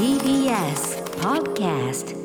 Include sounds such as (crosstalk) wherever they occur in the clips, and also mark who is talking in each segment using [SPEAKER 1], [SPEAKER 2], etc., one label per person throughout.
[SPEAKER 1] TBS Podcast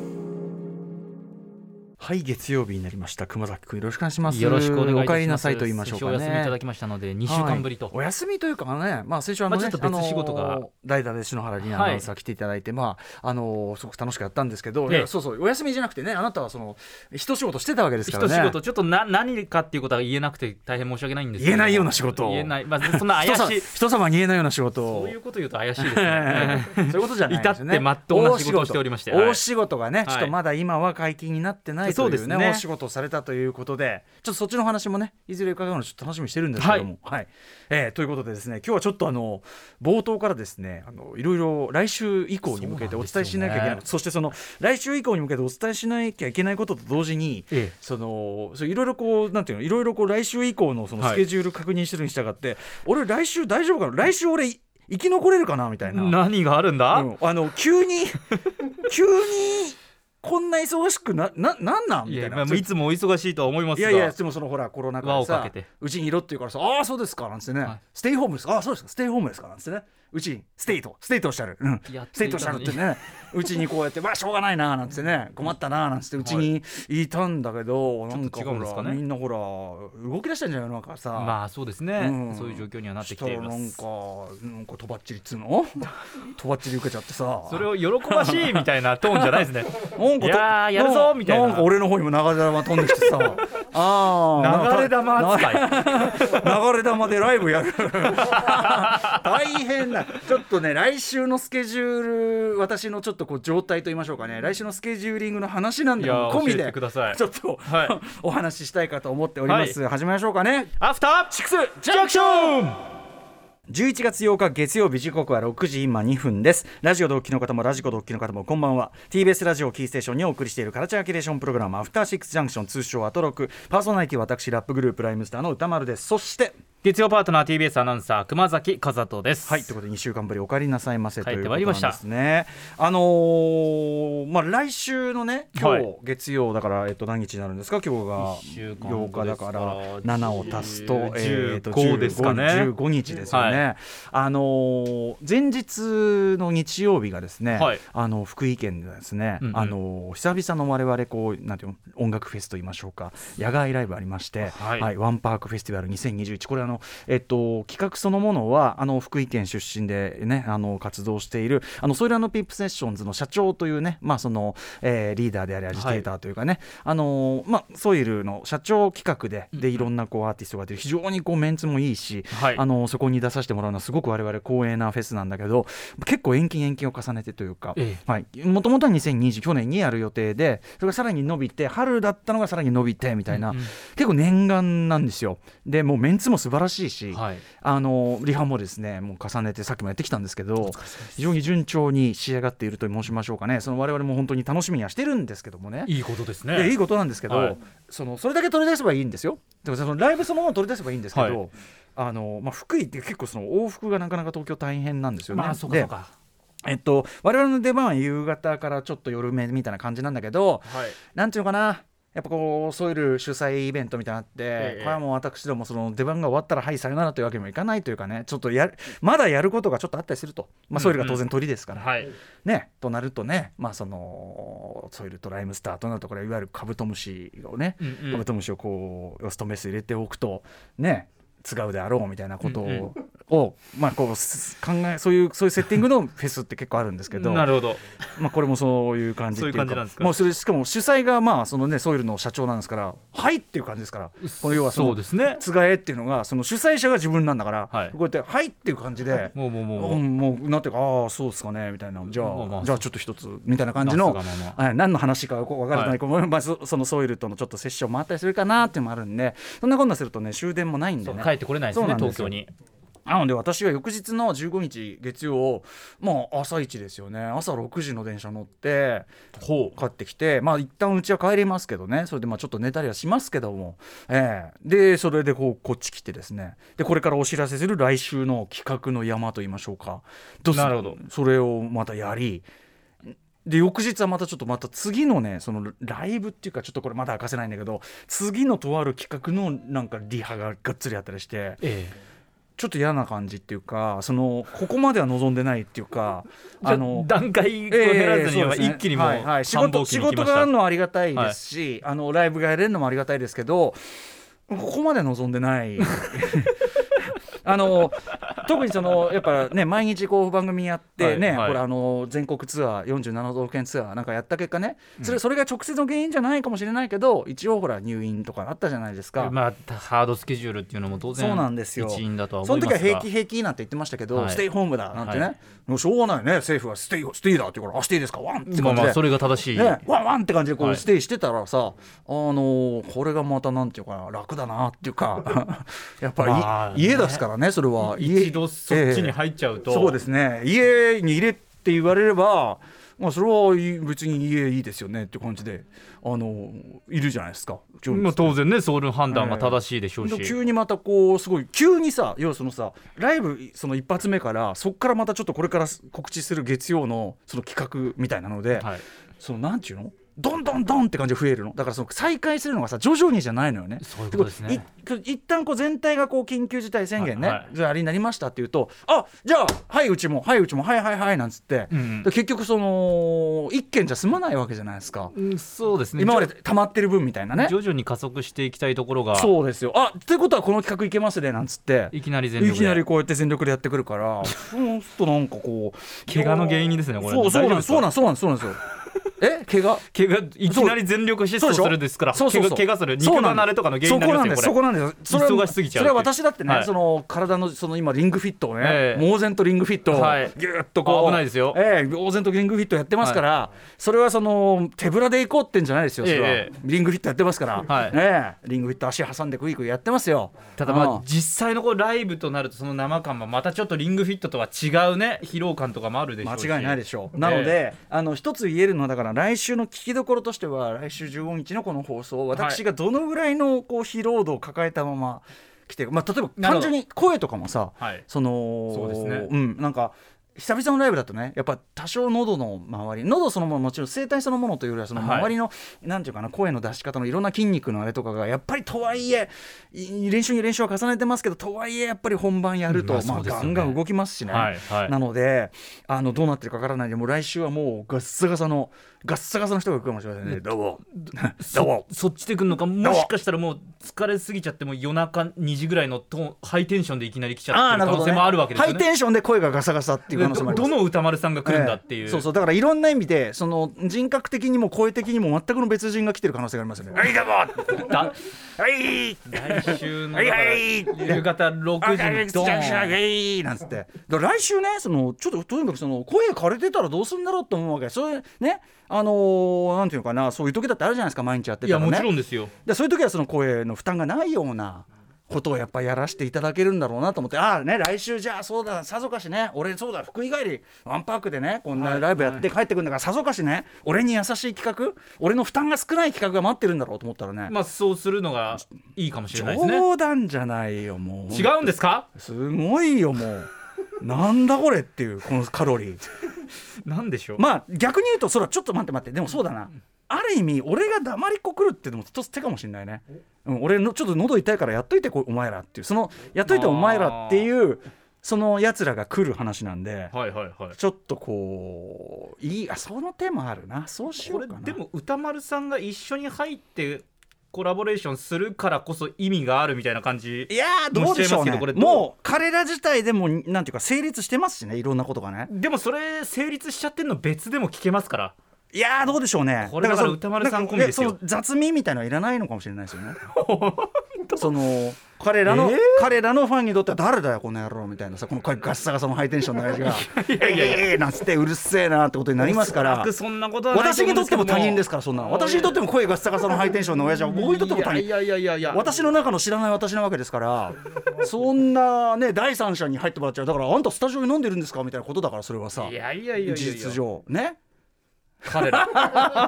[SPEAKER 2] はい月曜日になりました。熊崎くんよろしくお願いします。
[SPEAKER 3] よろしくお願いします。
[SPEAKER 2] お帰りなさいと言いましょうかね
[SPEAKER 3] お休みいただきましたので、2週間ぶりと。
[SPEAKER 2] はいお休みというかね、まあ、先週あの、ね
[SPEAKER 3] まあちょっと別仕事が。
[SPEAKER 2] 代打で篠原里奈アナウンサー来ていただいて、まああのすごく楽しくやったんですけど、
[SPEAKER 3] ええ。
[SPEAKER 2] いやそうそうお休みじゃなくてねあなたはその一仕事してたわけですからね。
[SPEAKER 3] 一仕事、ちょっとな何かっていうことは言えなくて大変申し訳ないんです
[SPEAKER 2] 言えないような仕事。を
[SPEAKER 3] 言えない、まあ、そんな怪しい。(laughs)
[SPEAKER 2] 人様に言えないような仕事。を
[SPEAKER 3] そういうこと言うと怪しいですよね。(laughs)
[SPEAKER 2] そういうことじゃないですよね。(laughs)
[SPEAKER 3] 至って真っ当な仕事をしておりまして。はい。
[SPEAKER 2] 大仕事。がね、ちょっとまだ今は解禁になってないというね、
[SPEAKER 3] そうですね。
[SPEAKER 2] 大仕事をされたということで、ちょっとそっちの話もね、いずれ伺うのちょっと楽しみにしてるんですけども、はい。えーということでですね、今日はちょっとあの冒頭からですね、あのいろいろ来週以降に向けてお伝えしなきゃいけない、そしてその来週以降に向けてお伝えしなきゃいけないことと同時に、
[SPEAKER 3] ええ。
[SPEAKER 2] そのいろいろこうなんていうのいろいろこう来週以降のその
[SPEAKER 3] はい。
[SPEAKER 2] スケジュール確認してるに従って、俺来週大丈夫かな？来週俺い生き残れるかな？みたいな。
[SPEAKER 3] 何があるんだ、
[SPEAKER 2] うん。あの急に (laughs) 急にこんな忙しくなななんなん？みたいな。
[SPEAKER 3] いやまあ、いつもお忙しいとは思いますが。
[SPEAKER 2] いやいやでもそのほらコロナ禍でさ
[SPEAKER 3] 輪をかけて。
[SPEAKER 2] うちにいろって言うからさああそうですかなんつってね、
[SPEAKER 3] はい。
[SPEAKER 2] ステイホームですか？ああそうですかステイホームですか？なんつってねうちに stay と stay とおっしゃる、うん、 stay とおっしゃるってねうちにこうやってわあしょうがないななんてね困ったななんてうちにいたんだけど、なんか
[SPEAKER 3] ちょっと違うんかね。
[SPEAKER 2] ほらみんなほら動き出したんじゃないのなんかさ、
[SPEAKER 3] まあそうですね、
[SPEAKER 2] うん。
[SPEAKER 3] そういう状況にはなってきています。
[SPEAKER 2] かなんかとばっちりっつうの？(laughs) とばっちり受けちゃってさ。
[SPEAKER 3] それを喜ばしいみたいなトーンじゃないですね。(laughs)
[SPEAKER 2] なんか
[SPEAKER 3] いやーやるぞみたいな。
[SPEAKER 2] なんか俺の方にも流れ玉飛んできてさ。(laughs) あー
[SPEAKER 3] 流れ玉扱い。
[SPEAKER 2] 流れ玉でライブやる。大変な (laughs) ちょっとね来週のスケジュール私のちょっとこう状態と言いましょうかね。来週のスケジューリングの話なんで込みで。ちょっと、
[SPEAKER 3] はい。(laughs)
[SPEAKER 2] お話ししたいかと思っております、始めましょうかね。
[SPEAKER 3] アフター
[SPEAKER 2] シックス
[SPEAKER 3] ジャンクション
[SPEAKER 2] 11月8日月曜日時刻は6時今2分です。ラジオ同期の方もラジコ同期の方もこんばんは。TBS ラジオキーステーションにお送りしているカルチャーキュレーションプログラムアフターシックスジャンクション通称アトロク。パーソナリティは私ラップグループライムスターの歌丸です。そして
[SPEAKER 3] 月曜パートナー TBS アナウンサー熊崎和人です。
[SPEAKER 2] はいということで2週間ぶりお帰りなさいませということなんですね。あのーまあ来週のね今日、
[SPEAKER 3] はい。
[SPEAKER 2] 月曜だからえっと何日になるんですか？今日が
[SPEAKER 3] 一週間
[SPEAKER 2] 8日だから7を足すと
[SPEAKER 3] 10
[SPEAKER 2] えーと
[SPEAKER 3] 15ですかね。
[SPEAKER 2] 15日ですよね、
[SPEAKER 3] は
[SPEAKER 2] あのー前日の日曜日がですね、
[SPEAKER 3] はい。
[SPEAKER 2] あの福井県でですね、
[SPEAKER 3] うんうん。
[SPEAKER 2] あのー久々の我々こうなんていうの音楽フェスと言いましょうか野外ライブありまして、
[SPEAKER 3] はい。
[SPEAKER 2] ワンパークフェスティバル2021これあのえっと企画そのものはあの福井県出身でねあの活動しているあの SOIL & "PIMP" SESSIONS の社長というねまあその、えーリーダーでありアジテーターというかね、あのーまあソイルの社長企画ででいろんなこうアーティストが出る非常にこうメンツもいいし、
[SPEAKER 3] はい。
[SPEAKER 2] あのそこに出させてもらうのはすごく我々光栄なフェスなんだけど結構延期延期を重ねてというか、
[SPEAKER 3] え
[SPEAKER 2] はい、もともとは2020去年にやる予定でそれがさらに伸びて春だったのがさらに伸びてみたいな、
[SPEAKER 3] うんうん。
[SPEAKER 2] 結構念願なんですよ。でもうメンツも素晴らしいし、
[SPEAKER 3] はい。
[SPEAKER 2] あのリハもですねもう重ねてさっきもやってきたんですけど非常に順調に仕上がっていると申しましょうかね。その我々も本当に楽しみにはしてるんですけどもね。
[SPEAKER 3] いいことです
[SPEAKER 2] いやい
[SPEAKER 3] ね
[SPEAKER 2] いことなんですけど、
[SPEAKER 3] はい。
[SPEAKER 2] そのそれだけ取り出せばいいんですよ。でもそのライブそのものを取り出せばいいんですけど、
[SPEAKER 3] はい。
[SPEAKER 2] あのまあ、福井って結構その往復がなかなか東京大変なんですよね。
[SPEAKER 3] まあそうか
[SPEAKER 2] えっと、我々の出番は夕方からちょっと夜目みたいな感じなんだけど、
[SPEAKER 3] はい。
[SPEAKER 2] なんていうのかなやっぱこうソイル主催イベントみたいなのあって、
[SPEAKER 3] ええ
[SPEAKER 2] これはもう私どもその出番が終わったらはいさよならというわけにもいかないというかねちょっとやるまだやることがちょっとあったりすると、まあ、ソイルが当然鳥ですから、
[SPEAKER 3] はい。
[SPEAKER 2] ねとなるとねまあそのソイルとライムスターとなるとこれいわゆるカブトムシをね、
[SPEAKER 3] うんうん。
[SPEAKER 2] カブトムシをこうオスとメス入れておくとね違うであろうみたいなことを,、
[SPEAKER 3] うん
[SPEAKER 2] をまあこうす考えそういうそういうセッティングのフェスって結構あるんですけど
[SPEAKER 3] なるほど。
[SPEAKER 2] まあ、これもそういう感じっていうか
[SPEAKER 3] そういう感じなんですか？
[SPEAKER 2] もうそれしかも主催がまあそのねソイルの社長なんですからはいっていう感じですからこの要はそ
[SPEAKER 3] うですね。
[SPEAKER 2] つがえっていうのがその主催者が自分なんだから、
[SPEAKER 3] はい。
[SPEAKER 2] こうやってはいっていう感じで。
[SPEAKER 3] もうもうもうもう。
[SPEAKER 2] うん、もうなんていうかああそうですかねみたいな。じゃあ、
[SPEAKER 3] まあまあ。
[SPEAKER 2] じゃあちょっと一つみたいな感じの、はい、何の話か分からない、
[SPEAKER 3] はい。
[SPEAKER 2] このまあ、そそのソイルとのちょっとセッションもあったりするかなっていうのもあるんでそんなこんなするとね終電もないんでね。
[SPEAKER 3] 帰ってこれないですね東京に
[SPEAKER 2] なので私は翌日の15日月曜まあ朝一ですよね。朝6時の電車乗って
[SPEAKER 3] ほ
[SPEAKER 2] 帰ってきてまあ一旦うちは帰りますけどね。それでまあちょっと寝たりはしますけども、ええ。でそれでこうこっち来てですね。でこれからお知らせする来週の企画の山と言いましょうか。どうす
[SPEAKER 3] なるほど。
[SPEAKER 2] それをまたやり。で翌日はまたちょっとまた次のねそのライブっていうかちょっとこれまだ明かせないんだけど次のとある企画のなんかリハががっつりあったりして
[SPEAKER 3] ええ
[SPEAKER 2] ちょっと嫌な感じっていうかそのここまでは望んでないっていうか (laughs)
[SPEAKER 3] あの段階を減らずには一気にもう
[SPEAKER 2] はいはい、仕事仕事があるのはありがたいですし、あのライブがやれるのもありがたいですけどここまで望んでないあの特にそのやっぱね毎日こう番組やってね、はいはい、これあの全国ツアー47都道府県ツアーなんかやった結果ねそれそれが直接の原因じゃないかもしれないけど一応ほら入院とかあったじゃないですか。
[SPEAKER 3] まあハードスケジュールっていうのも当然
[SPEAKER 2] そうなんですよ。
[SPEAKER 3] 一因だとは
[SPEAKER 2] 思いますその時は平気平気なんて言ってましたけど、はい、ステイホームだなんてね、はい、もうしょうがないね。政府は stay stay だって言うからあ stay ですか。ワンって感じで、まあ、まあ
[SPEAKER 3] それが正しい、
[SPEAKER 2] ね、ワンワンって感じでこう stay してたらさ、はい、あのこれがまたなんていうかな楽だなっていうか。(laughs) やっぱり、まあね、家ですからねそれは。
[SPEAKER 3] 家。一度そっちに入っちゃうと、
[SPEAKER 2] えー、そうですね。家に入れって言われればまあ、それは別に家いいですよねって感じであのいるじゃないですか。
[SPEAKER 3] まあ、当然ねその判断が正しいでしょうし、え
[SPEAKER 2] ー、急にまたこうすごい急にさ要はそのさライブその一発目からそこからまたちょっとこれから告知する月曜のその企画みたいなので、はい、そのなんていうの？どんどんどんって感じで増えるの。だからその再開するのがさ徐々にじゃないのよね。
[SPEAKER 3] そういうことですね。
[SPEAKER 2] 一旦こう全体がこう緊急事態宣言ね、はいああれになりましたっていうとあじゃあはいうちもはいうちもはいはいはいなんつって、うん、結局その一件じゃ済まないわけじゃないですか、
[SPEAKER 3] うん、そうですね。
[SPEAKER 2] 今まで溜まってる分みたいなね。
[SPEAKER 3] 徐々に加速していきたいところが。
[SPEAKER 2] そうですよ。あということはこの企画いけますねなんつって。
[SPEAKER 3] いきなり全力
[SPEAKER 2] いきなりこうやって全力でやってくるから。(laughs) そうするとなんかこう
[SPEAKER 3] 怪我の原因ですねこれ。
[SPEAKER 2] そうそうなんそうなんそうなんそうなんですよえ怪我？
[SPEAKER 3] 怪我いきなり全力疾走するですから。そうそう怪我する。肉離れとかの原因
[SPEAKER 2] なんですよそこなんです。そこなんです。
[SPEAKER 3] 忙しすぎちゃ
[SPEAKER 2] うそれは私だってね、はい、その体のその今リングフィットをね、えー、猛然とリングフィットをぎゅっとこ
[SPEAKER 3] う、危ないですよ。
[SPEAKER 2] えー、猛然とリングフィットやってますから、はい、それはその手ぶらでいこうってんじゃないですよそれは、えー、リングフィットやってますから、はい。ね、リングフィット足挟んでクイクイやってますよ。
[SPEAKER 3] ただまあ実際のこうライブとなるとその生感もまたちょっとリングフィットとは違うね疲労感とかもあるでしょう
[SPEAKER 2] し。間違いないでしょう。なので、あの一つ言えるのはだから来週の聞きどころとしては来週15日のこの放送私がどのぐらいのこう疲労度を抱えたまま来て、まあ、例えば単純に声とかもさ、はい、そのそうですね、うん、なんか久々のライブだとねやっぱ多少喉の周り喉そのものもちろん声帯そのものというよりはその周りの、はい、なんていうかな声の出し方のいろんな筋肉のあれとかがやっぱりとはいえ練習に練習は重ねてますけどとはいえやっぱり本番やると、まあ、ガンガン動きますしね、はいはい、なのであのどうなってるかわからないでもう来週はもうガッサガサのガッサガサの人が来るかもしれませんね。どうも。(laughs)
[SPEAKER 3] どうも。そっちで来るのか、も。しかしたらもう疲れすぎちゃっても夜中2時ぐらいのトハイテンションでいきなり来ちゃってる可能性もあるわけですよね。
[SPEAKER 2] ハイテンションで声がガサガサっていう可能性もあり
[SPEAKER 3] ます。どの歌丸さんが来るんだっていう、
[SPEAKER 2] そうそうだからいろんな意味でその人格的にも声的にも全くの別人が来てる可能性がありますよね。はいどうも。はい
[SPEAKER 3] 来週の夕方6時にド
[SPEAKER 2] ーン。なんつって来週ねそのちょっととにかくその声枯れてたらどうするんだろうと思うわけそれねあのー、なんていうのかなそういう時だってあるじゃないですか毎日やってたら、ね、
[SPEAKER 3] いやもちろんですよ。
[SPEAKER 2] でそういう時はその声の負担がないようなことをやっぱやらせていただけるんだろうなと思ってああね来週じゃあそうださぞかしね俺そうだ福井帰りワンパークでねこんなライブやって帰ってくるんだから、さぞかしね俺に優しい企画俺の負担が少ない企画が待ってるんだろうと思ったらね。
[SPEAKER 3] まあそうするのがいいかもしれないですね。
[SPEAKER 2] 冗談じゃないよも
[SPEAKER 3] う。違うんですか？
[SPEAKER 2] すごいよもう。なんだこれっていうこのカロリー
[SPEAKER 3] なんでしょう？
[SPEAKER 2] まあ逆に言うとそれはちょっと待って待って。でもそうだな。ある意味俺が黙りっこくるってのも一つ手かもしれないね、うん、俺のちょっと喉痛いからやっといてこお前らっていうそのやっといてお前らっていうそのやつらが来る話なんで、
[SPEAKER 3] はいはいはい、
[SPEAKER 2] ちょっとこういいあその手もあるな。そうしようかな。
[SPEAKER 3] でも歌丸さんが一緒に入ってコラボレーションするからこそ意味があるみたいな感じ
[SPEAKER 2] いやどうでしょうね。もう彼ら自体でもなんていうか成立してますしねいろんなことがね。
[SPEAKER 3] でもそれ成立しちゃってんの別でも聞けますから。
[SPEAKER 2] いやどうでしょうね。
[SPEAKER 3] これだから歌丸さん込みですよ。
[SPEAKER 2] 雑味みたいのはいらないのかもしれないですよね (laughs) その彼らの、えー、彼らのファンにとっては誰だよこの野郎みたいなさこのガッサガサのハイテンションの親父が「いやいやいや」なんつってうるせえなってことになりますから。
[SPEAKER 3] そんなこと
[SPEAKER 2] 私にとっても他人ですからそんな私にとっても声ガッサガサのハイテンションの親父は僕にとっても他人。
[SPEAKER 3] いやいやいやいや。
[SPEAKER 2] 私の中の知らない私なわけですからそんなね第三者に入ってもらっちゃう。だからあんたスタジオに飲んでるんですか？みたいなことだからそれはさ。
[SPEAKER 3] いやいやいや。
[SPEAKER 2] 事実上。ね？
[SPEAKER 3] 彼ら。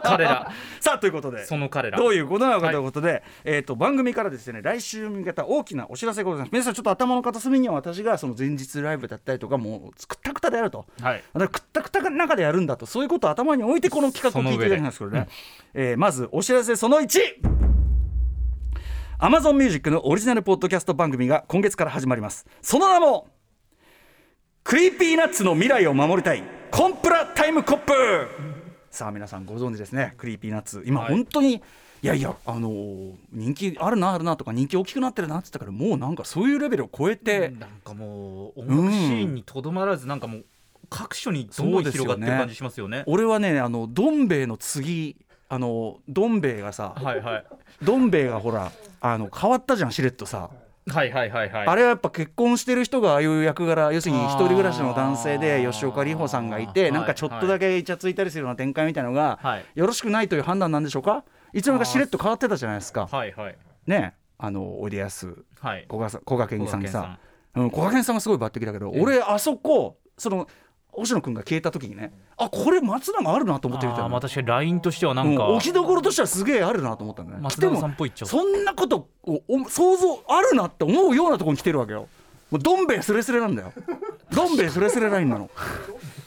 [SPEAKER 3] 彼ら。(laughs)
[SPEAKER 2] さあということで。
[SPEAKER 3] その彼ら。
[SPEAKER 2] どういうことなのかということで、はい、えーと、番組からですね来週に向けた大きなお知らせがございます。皆さんちょっと頭の片隅には私がその前日ライブだったりとかもうくったくたでやると、はい、だからくったくたの中でやるんだと。そういうことを頭に置いてこの企画を聞いていただきますけどね、えー、まずお知らせその1 Amazon Music のオリジナルポッドキャスト番組が今月から始まります。その名もクリーピーナッツの未来を守りたい。コンプラタイムコップさあ皆さんご存知ですね。クリーピーナッツ今
[SPEAKER 3] はい。
[SPEAKER 2] 本当に、い、やいやあのー人気あるなあるなとか人気大きくなってるなって言ったからもうなんかそういうレベルを超えて、
[SPEAKER 3] なんかもう音楽シーンにとどまらずなんかもう各所にどんどん広がってる感じしますよね。
[SPEAKER 2] 俺はねあのどん兵衛の次あのどん兵衛がさ
[SPEAKER 3] はいはい。
[SPEAKER 2] どん兵衛がほらあの変わったじゃんしれっとさ、
[SPEAKER 3] はいはいはいはい。
[SPEAKER 2] あれはやっぱ結婚してる人がああいう役柄要するに一人暮らしの男性で吉岡里帆さんがいてなんかちょっとだけイチャついたりするような展開みたいなのが、
[SPEAKER 3] はい
[SPEAKER 2] よろしくないという判断なんでしょうか？いつの間にかしれっと変わってたじゃないですか。
[SPEAKER 3] はいはい。
[SPEAKER 2] ねあのおいでやす
[SPEAKER 3] はい。
[SPEAKER 2] 古賀さん古賀健さんにさうん古賀健さんがすごい抜擢だけど、
[SPEAKER 3] ええ
[SPEAKER 2] 俺あそこその星野君が消えた時にねあこれ松永あるなと思ってみたの
[SPEAKER 3] あーまあ確かにラインとしてはなんか、
[SPEAKER 2] うん置きどころとしてはすげえあるなと思ったんだね
[SPEAKER 3] 松永さんっぽいっちゃ
[SPEAKER 2] もそんなことをお想像あるなって思うようなところに来てるわけよ。もうどん兵衛スレスレなんだよ。どん兵衛スレスレラインなの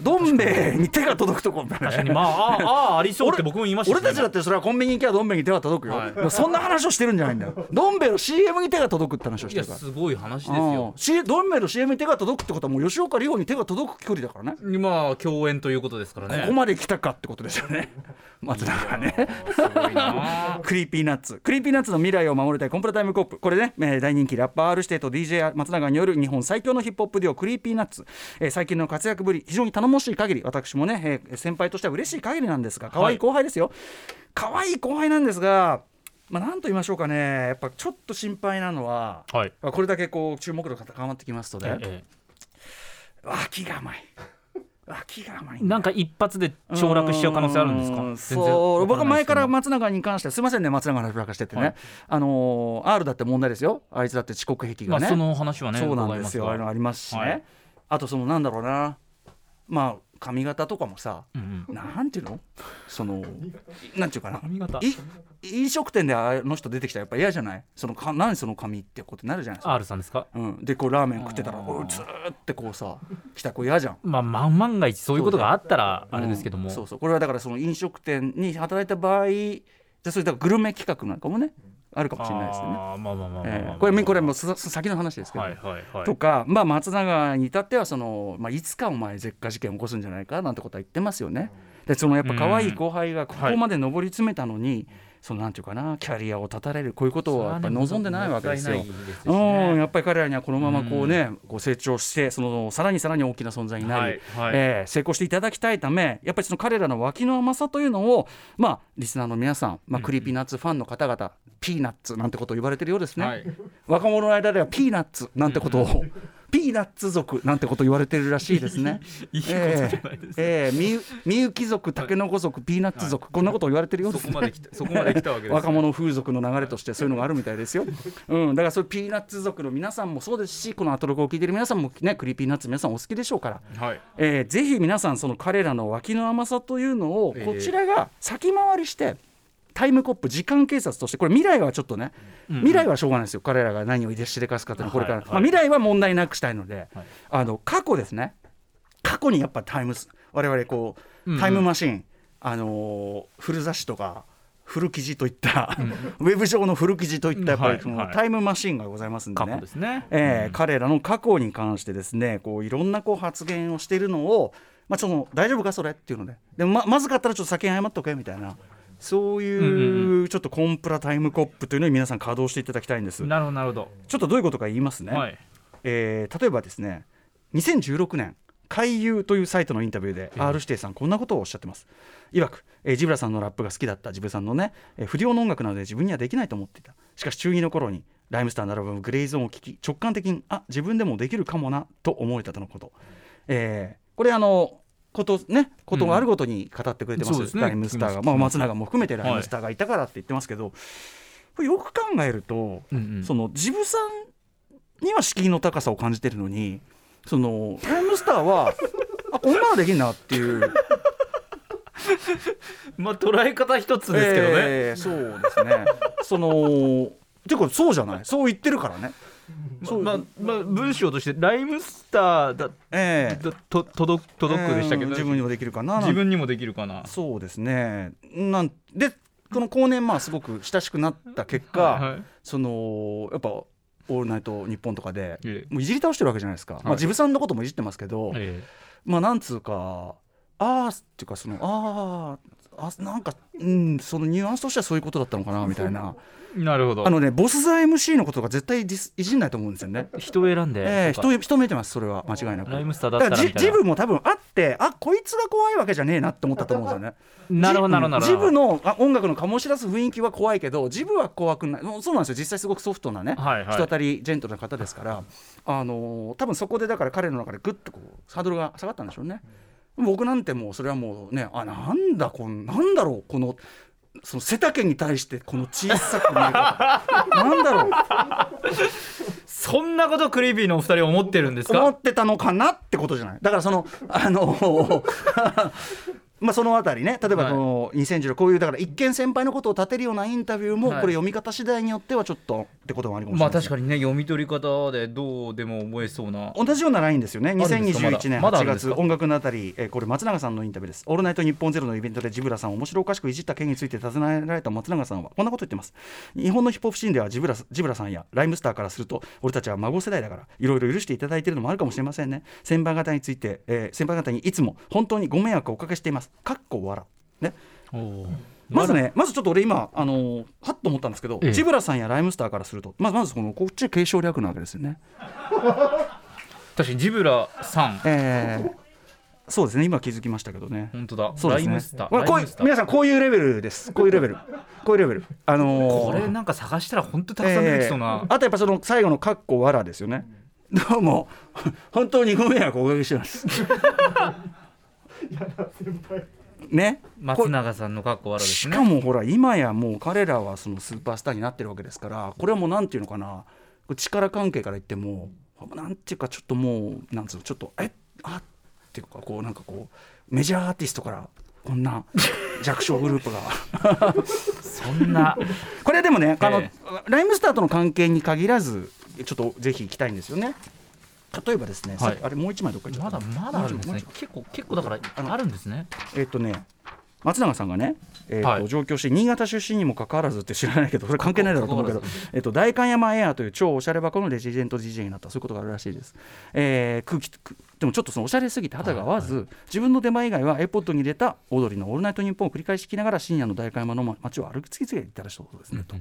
[SPEAKER 2] どん兵衛に手が届くとこみたいな。
[SPEAKER 3] 確かにまああーあーありそうって僕も言いました
[SPEAKER 2] 俺たちだってそれはコンビニに行けばどん兵衛に手が届くよ、
[SPEAKER 3] はい。
[SPEAKER 2] そんな話をしてるんじゃないんだよ。どん兵衛の CM に手が届くって話をしてるから。
[SPEAKER 3] すごい話です
[SPEAKER 2] うん。
[SPEAKER 3] よ。
[SPEAKER 2] C- どん兵衛の CM に手が届くってことはもう吉岡里帆に手が届く距離だからね。
[SPEAKER 3] まあ共演ということですからね。
[SPEAKER 2] ここまで来たかってことですよね。松永がね。(laughs) クリーピーナッツ。クリーピーナッツの未来を守りたいコンプラタイムコップ。これね、えー大人気ラッパー R 指定と DJ 松永による日本最強のヒップホップデュオクリーピーナッツ、えー最近の活躍ぶり非常に頼もしい限り私もね、えー先輩としては嬉しい限りなんですが可愛い後輩ですよ、可愛い後輩なんですがまあ、なんと言いましょうかね。やっぱちょっと心配なのは、
[SPEAKER 3] はい。
[SPEAKER 2] まあこれだけこう注目度が高まってきますとね、
[SPEAKER 3] え
[SPEAKER 2] 脇が甘い。脇が甘い
[SPEAKER 3] えなんか一発で凋落しちゃう可能性あるんですか？
[SPEAKER 2] そう。僕は前から松永に関してはすいませんね。松永の話してってね、
[SPEAKER 3] はい。
[SPEAKER 2] あのー R だって問題ですよ。あいつだって遅刻癖がね、
[SPEAKER 3] まあその話はね
[SPEAKER 2] そうなんですよ。ああいうの
[SPEAKER 3] 伺い
[SPEAKER 2] ありますしね、
[SPEAKER 3] はい。
[SPEAKER 2] あとそのなんだろうなまあ髪型とかもさ
[SPEAKER 3] うんうん。
[SPEAKER 2] なんていうの？そのなんていうかな？
[SPEAKER 3] 髪型。
[SPEAKER 2] い飲食店であの人出てきたらやっぱ嫌じゃない？そのか何その髪ってことになるじゃないですか、
[SPEAKER 3] R さんですか？
[SPEAKER 2] うん、でこうラーメン食ってたらずーってこうさ来た子嫌じゃん。
[SPEAKER 3] まあ万万が一そういうことがあったらあれですけども。
[SPEAKER 2] うんそうそうこれはだからその飲食店に働いた場合じゃあそれだからグルメ企画なんかもねあるかもしれないですよね。
[SPEAKER 3] あーまあまあまあまあまあ
[SPEAKER 2] えーこれこれも先の話ですけど、
[SPEAKER 3] はいはいはい。
[SPEAKER 2] とか、まあ、松永に至ってはその、まあ、いつかお前絶火事件起こすんじゃないかなんてことは言ってますよね。でそのやっぱ可愛い後輩がここまで上り詰めたのに、そのなんていうかなキャリアを絶たれるこういうことをやっぱり望んでないわけですよ。
[SPEAKER 3] もったいないです
[SPEAKER 2] うん、
[SPEAKER 3] ね
[SPEAKER 2] やっぱり彼らにはこのままこうね、こう成長してそのさらにさらに大きな存在になり、
[SPEAKER 3] はいはい。
[SPEAKER 2] えー成功していただきたいためやっぱりその彼らの脇の甘さというのをまあリスナーの皆さん、まあ、 Creepy Nuts ファンの方々、ピーナッツなんてことを言われてるようですね、
[SPEAKER 3] はい。
[SPEAKER 2] 若者の間ではピーナッツなんてことを、ピーナッツ族なんてことを言われてるらしいですね。(laughs)
[SPEAKER 3] いい。
[SPEAKER 2] えー、みゆみゆき族、たけのこ族、ピーナッツ族、こんなことを言われてるよね
[SPEAKER 3] そこまで来たそこまで来たわけですね。
[SPEAKER 2] 若者風俗の流れとしてそういうのがあるみたいですよ。うん、だからそういうピーナッツ族の皆さんもそうですし、このアトロクを聞いてる皆さんもね、 Creepy Nuts 皆さんお好きでしょうから。
[SPEAKER 3] はい。
[SPEAKER 2] えーぜひ皆さんその彼らの脇の甘さというのを
[SPEAKER 3] ええ
[SPEAKER 2] こちらが先回りしてタイムコップ時間警察としてこれ未来はちょっとね、
[SPEAKER 3] うん
[SPEAKER 2] 未来はしょうがないですよ。彼らが何をしでかすかというのはこれから、
[SPEAKER 3] はい。はい
[SPEAKER 2] まあ、未来は問題なくしたいので、
[SPEAKER 3] はい。
[SPEAKER 2] あの過去ですね。過去にやっぱタイムス我々こ
[SPEAKER 3] う
[SPEAKER 2] タイムマシン、あのー古雑誌とか古記事といった、(laughs) ウェブ上の古記事といったやっぱりそのタイムマシンがございますんで
[SPEAKER 3] 過
[SPEAKER 2] ね。
[SPEAKER 3] 去ですね。
[SPEAKER 2] えー
[SPEAKER 3] うん
[SPEAKER 2] 彼らの過去に関してですねこういろんなこう発言をしているのを、まあ、その大丈夫かそれっていうので。でもままずかったらちょっと先に謝っとけみたいなそういうちょっとコンプラタイムコップというのに皆さん稼働していただきたいんです。
[SPEAKER 3] なるほどなるほど。
[SPEAKER 2] ちょっとどういうことか言いますね、
[SPEAKER 3] はい。
[SPEAKER 2] えー例えばですね2016年海遊というサイトのインタビューで R 指定さんこんなことをおっしゃってますいわく、えージブラさんのラップが好きだったジブさんのね、えー不良の音楽なので自分にはできないと思っていたしかし中2の頃にライムスターならばグレイゾーンを聴き直感的にあ自分でもできるかもなと思えたとのこと、えーこれあのことねことがあるごとに語ってくれてます,、
[SPEAKER 3] そうですね。
[SPEAKER 2] ライムスターが、
[SPEAKER 3] ま
[SPEAKER 2] あ、松永も含めてライムスターがいたからって言ってますけど、これよく考えると、
[SPEAKER 3] うんうん。
[SPEAKER 2] そのジブさんには敷居の高さを感じてるのにそのライムスターは (laughs) あこんなのできんなっていう。(laughs)
[SPEAKER 3] まあ捉え方一つですけどね。
[SPEAKER 2] えーそうですね。そのていうかそうじゃない？そう言ってるからね
[SPEAKER 3] まあまあ文章としてライムスターだ
[SPEAKER 2] ええ。
[SPEAKER 3] だと届く届くでしたけど、
[SPEAKER 2] えー自分にもできるかな。
[SPEAKER 3] 自分にもできるかな。
[SPEAKER 2] そうですね。なんでこの後年まあすごく親しくなった結果、
[SPEAKER 3] はい
[SPEAKER 2] そのやっぱ「オールナイトニッポン」とかで
[SPEAKER 3] ええ。
[SPEAKER 2] もういじり倒してるわけじゃないですか、まあ、ジブさんのこともいじってますけど、
[SPEAKER 3] え
[SPEAKER 2] まあなんつうかあーっていうかそのあーあなんかうんそのニュアンスとしてはそういうことだったのかなみたいな。
[SPEAKER 3] え (laughs) なるほど。
[SPEAKER 2] あのねボスザ MC のことが絶対ディスいじんないと思うんですよね。
[SPEAKER 3] 人を選んで、
[SPEAKER 2] ええ
[SPEAKER 3] とか
[SPEAKER 2] 人人見てますそれは。間違いなく。
[SPEAKER 3] ライムスターだったら
[SPEAKER 2] ジブも多分あってあこいつが怖いわけじゃねえなって思ったと思うんですよね。(laughs)
[SPEAKER 3] なるほどなるほど
[SPEAKER 2] ジブのあ音楽の醸し出す雰囲気は怖いけどジブは怖くない。そうなんですよ。実際すごくソフトなね、
[SPEAKER 3] はいはい。
[SPEAKER 2] 人当たりジェントルな方ですから、あのー多分そこでだから彼の中でグッとこうハードルが下がったんでしょうね。僕なんてもうそれはもうねあなんだこのなんだろうこのその背丈に対してこの小さく見え方 (laughs) なんだろう。
[SPEAKER 3] そんなことクリーピーのお二人は思ってるんですか？
[SPEAKER 2] 思ってたのかなってことじゃない。だからそのあの (laughs) まあそのあたりね例えばこの2016こういうだから一見先輩のことを立てるようなインタビューも
[SPEAKER 3] はい。
[SPEAKER 2] これ読み方次第によってはちょっとってこともありかもしれ
[SPEAKER 3] まあ確かにね読み取り方でどうでも思えそうな。
[SPEAKER 2] 同じようなラインですよね、
[SPEAKER 3] るんですか
[SPEAKER 2] ？2021年8
[SPEAKER 3] まだまだあるんですか？
[SPEAKER 2] 月、音楽のあたり、えーこれ、松永さんのインタビューです、オールナイトニッポンゼロのイベントでジブラさんを面白おかしくいじった件について尋ねられた松永さんは、こんなこと言ってます、日本のヒップホップシーンではジブラジブラさんやライムスターからすると、俺たちは孫世代だから、いろいろ許していただいているのもあるかもしれませんね、先輩方について、えー先輩方にいつも本当にご迷惑をおかけしています、かっこ笑。ね、まずね、まずちょっと俺今、あのーはっと思ったんですけど、
[SPEAKER 3] ええ。
[SPEAKER 2] ジブラさんやライムスターからすると、まずまずこのこっち継承略なわけですよね。
[SPEAKER 3] 確かにジブラさん。
[SPEAKER 2] えーそうですね。今気づきましたけどね。
[SPEAKER 3] 本当だ。
[SPEAKER 2] そうですね。
[SPEAKER 3] ライムスター。
[SPEAKER 2] こういう皆さんこういうレベルです。こういうレベル。(laughs) こういうレベル。あのー
[SPEAKER 3] これなんか探したら本当たくさん出てきそうな。
[SPEAKER 2] え、ーあとやっぱその最後の「かっこわら」ですよね。どうも。本当にご迷惑をおかけしてますね。
[SPEAKER 3] 松永さんの格好悪ですね。
[SPEAKER 2] しかもほら今やもう彼らはそのスーパースターになってるわけですからこれはもうなんていうのかな。力関係から言ってもなんていうかちょっともうなんつうのちょっとえあっ？ていうかこうなんかこうメジャーアーティストからこんな弱小グループが。
[SPEAKER 3] そんな。
[SPEAKER 2] これでもねあの、
[SPEAKER 3] え。
[SPEAKER 2] ライムスターとの関係に限らずちょっとぜひ行きたいんですよね例えばですね、
[SPEAKER 3] はい。
[SPEAKER 2] さあれもう一枚どっか
[SPEAKER 3] まだまだあるんですね。結構結構だから
[SPEAKER 2] あ
[SPEAKER 3] るんですね。
[SPEAKER 2] えっとね松永さんがね、えーと
[SPEAKER 3] はい。
[SPEAKER 2] 上京して新潟出身にもかかわらずって知らないけどそれ関係ないだろうと思うけどえっと代官山エアーという超おしゃれ箱のレジデント DJ になったそういうことがあるらしいです、えー空気くでもちょっとそのおしゃれすぎて肌が合わず、自分の出前以外は AirPod に入れたオードリーの「オールナイトニッポン」を繰り返し聞きながら深夜の代官山の街を歩き継ぎ継ぎで行ったらそうですね、と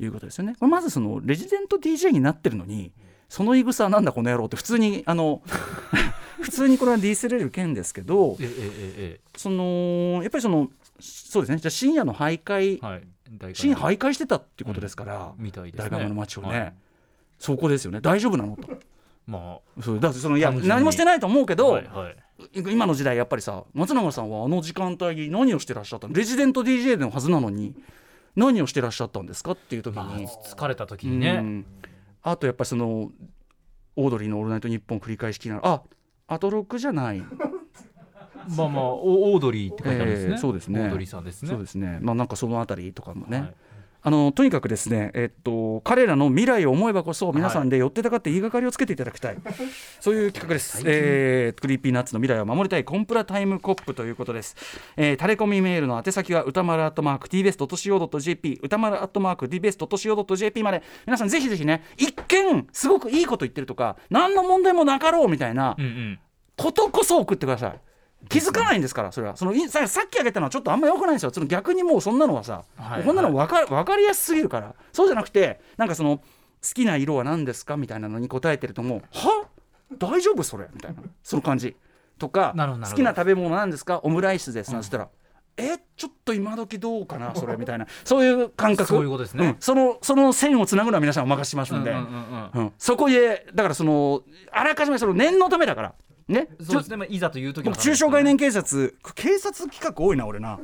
[SPEAKER 2] いうことですよね。まずそのレジデント DJ になってるのにその言い草はなんだこの野郎って普通にあの (laughs) 普通にこれはディスれる件ですけど
[SPEAKER 3] ええええ
[SPEAKER 2] そのやっぱりそのそうですね。じゃあ深夜の徘徊、
[SPEAKER 3] えはい。大
[SPEAKER 2] 深夜徘徊してたっていうことですから、
[SPEAKER 3] みたいですね。
[SPEAKER 2] 大学の街をね、
[SPEAKER 3] はい。
[SPEAKER 2] そこですよね。大丈夫なの？と。
[SPEAKER 3] ま
[SPEAKER 2] そう。だってそのいや何もしてないと思うけ
[SPEAKER 3] あ
[SPEAKER 2] ど、
[SPEAKER 3] はいはい。
[SPEAKER 2] 今の時代やっぱりさ松永さんはあの時間帯に何をしてらっしゃったの？レジデント DJ のはずなのに何をしてらっしゃったんですか？っていう時
[SPEAKER 3] まあ
[SPEAKER 2] に、
[SPEAKER 3] 疲れた時
[SPEAKER 2] う
[SPEAKER 3] にね。
[SPEAKER 2] んあとやっぱりそのオードリーの「オールナイトニッポン」繰り返し聞きながらあアトロクじゃない。(laughs)
[SPEAKER 3] まあまあオオードリーって書いてあるんですね。
[SPEAKER 2] えーそうですね。
[SPEAKER 3] オードリーさんですね。
[SPEAKER 2] そうですね。まあなんかそのあたりとかもね、
[SPEAKER 3] はい
[SPEAKER 2] あのとにかくですね、えっと、彼らの未来を思えばこそ皆さんで寄ってたかって言いがかりをつけていただきたい、そういう企画です、えー Creepy Nuts の未来を守りたいコンプラタイムコップということです、えータレコミメールの宛先は歌丸アットマーク tbest.co.jp 歌丸アットマーク tbest.co.jp まで皆さんぜひぜひね一見すごくいいこと言ってるとか何の問題もなかろうみたいな
[SPEAKER 3] うんうん。
[SPEAKER 2] ことこそ送ってください気づかないんですからそれは。そのいささっき挙げたのはちょっとあんま良くないんですよ。その逆にもうそんなのはさ、
[SPEAKER 3] はい
[SPEAKER 2] こんなの分か分かりやすすぎるから。そうじゃなくてなんかその好きな色は何ですか？みたいなのに答えてるともうは？大丈夫それ？みたいな。その感じ。とか好きな食べ物なんですか？オムライスです。なん。つったら、え？ちょっと今時どうかな？それ？みたいな。そういう感覚。
[SPEAKER 3] そういうことですね。
[SPEAKER 2] ん。そのその線をつなぐのは皆さんお任せしますんで、
[SPEAKER 3] うんうんうんうん
[SPEAKER 2] うん。そこへだからそのあらかじめその念のためだからね？
[SPEAKER 3] そうです。ねまあいざという時
[SPEAKER 2] 僕中小概念警察警察企画多いな俺な。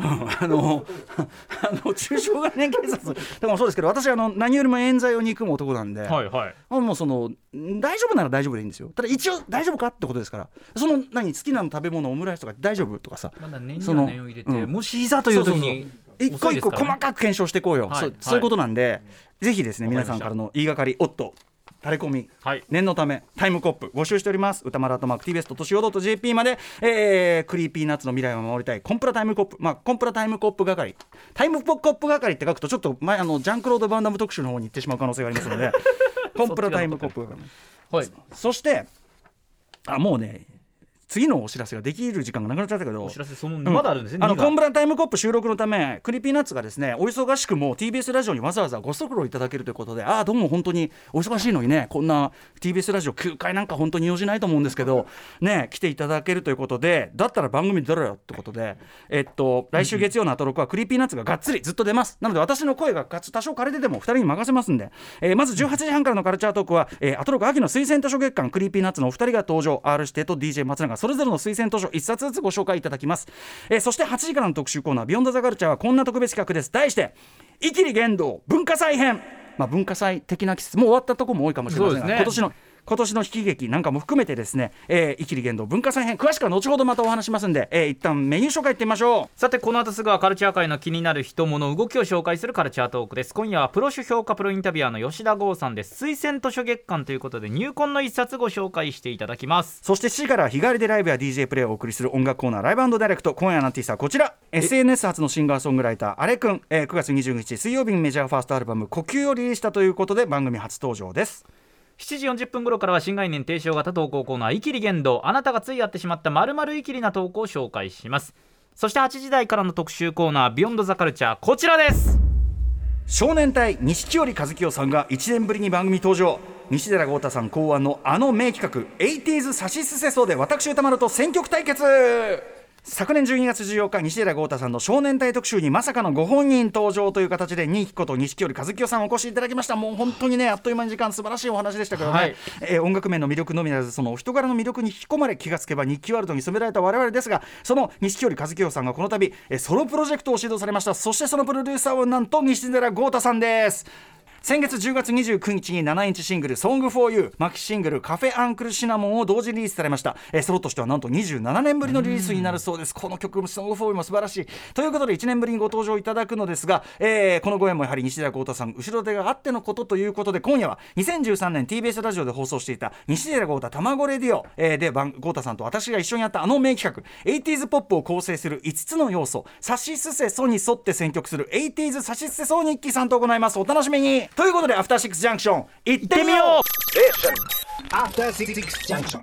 [SPEAKER 2] う (laughs) んあの (laughs) あの中小概念警察。でもそうですけど私あの何よりも冤罪を憎む男なんで、
[SPEAKER 3] はいはい。
[SPEAKER 2] あもうそのん大丈夫なら大丈夫でいいんですよ。ただ一応大丈夫かってことですから。その何好きな食べ物オムライスとか大丈夫とかさ。
[SPEAKER 3] まだ念に
[SPEAKER 2] その
[SPEAKER 3] は念を入れて、
[SPEAKER 2] うん。
[SPEAKER 3] もしいざという時に
[SPEAKER 2] 一個一個細
[SPEAKER 3] か
[SPEAKER 2] く検証していこうよ、
[SPEAKER 3] はい。はい
[SPEAKER 2] そういうことなんでぜひですね皆さんからの言いがかりおっとタレコミ、
[SPEAKER 3] はい。
[SPEAKER 2] 念のためタイムコップ募集しております。歌丸アットマーク TBS.CO.JP まで、えー、 Creepy Nuts の未来を守りたい。コンプラタイムコップ。まあコンプラタイムコップ係。タイムコップ係って書くとちょっと前あのジャンクロード・バンダム特集の方に行ってしまう可能性がありますので。(laughs) コンプラタイムコップ。係
[SPEAKER 3] はい。
[SPEAKER 2] そしてあもうね次のお知らせができる時間がなくなっちゃったけど。
[SPEAKER 3] お知らせそのまだあるんですね、
[SPEAKER 2] あのコンプラタイムコップ収録のため Creepy Nuts がですねお忙しくも TBS ラジオにわざわざご足労いただけるということでああどうも本当にお忙しいのにねこんな TBS ラジオ9回なんか本当に用事ないと思うんですけどね来ていただけるということでだったら番組出ろよってことでえっと来週月曜のアトロクは Creepy Nuts ががっつりずっと出ます。なので私の声が多少枯れてても2人に任せますんで、えーまず18時半からのカルチャートークは、えーアトロク秋の推薦図書月間 Creepy Nuts のお二人が登場。R 指定と DJ 松永それぞれの推薦図書1冊ずつご紹介いただきます、えーそして8時からの特集コーナー「Beyond the Culture はこんな特別企画です。題して「イキリ言動文化祭編」まあ、文化祭的な季節もう終わったとこも多いかもしれませんが、
[SPEAKER 3] ね。
[SPEAKER 2] 今年の今年の引き劇なんかも含めてですね「えー、イキリ言動文化祭編」詳しくは後ほどまたお話しますんで、えー、一旦メニュー紹介いってみましょう。
[SPEAKER 3] さてこの後すぐはカルチャー界の気になる人物動きを紹介するカルチャートークです。今夜はプロ書評価プロインタビュアーの吉田剛さんです。推薦図書月間ということで入魂の一冊ご紹介していただきます。
[SPEAKER 2] そして7時からは日帰りでライブや DJ プレイをお送りする音楽コーナーライブダイレクト今夜のアーティストはこちら SNS 初のシンガーソングライターあれくん、えー9月29日水曜日にメジャーファーストアルバム「呼吸」をリリースしたということで番組初登場です
[SPEAKER 3] 7時40分頃からは新概念提唱型投稿コーナー「イキリ言動」あなたがついやってしまったまるイキリな投稿を紹介します。そして8時台からの特集コーナー「ビヨンドザカルチャーこちらです。
[SPEAKER 2] 少年隊錦織和樹さんが1年ぶりに番組登場。西寺豪太さん考案のあの名企画 80s サシスセソで私歌丸と選曲対決。昨年12月14日西寺豪太さんの少年隊特集にまさかのご本人登場という形で人気こと錦織和樹さんお越しいただきました。もう本当にねあっという間に時間素晴らしいお話でしたけどね、
[SPEAKER 3] はい。
[SPEAKER 2] えー音楽面の魅力のみならずそのお人柄の魅力に引き込まれ気がつけば日記ワールドに染められた我々ですがその錦織和樹さんがこの度、えーソロプロジェクトを指導されました。そしてそのプロデューサーはなんと西寺豪太さんです先月10月29日に7インチシングル「Song for You」マキシングル「カフェアンクルシナモン」を同時リリースされました、えーソロとしてはなんと27年ぶりのリリースになるそうです。この曲も「Song for You」も素晴らしい。ということで1年ぶりにご登場いただくのですが、えーこのご縁もやはり西寺豪太さん後ろ手があってのことということで今夜は2013年 TBS ラジオで放送していた西寺豪太卵レディオ、えーで豪太さんと私が一緒にやったあの名企画 80s ポップを構成する5つの要素サシスセソに沿って選曲する 80s サシスセソ日記さんと行います。お楽しみに。ということでアフターシックスジャンクション行ってみよう。
[SPEAKER 1] アフタ
[SPEAKER 2] ーシックスジャンクション。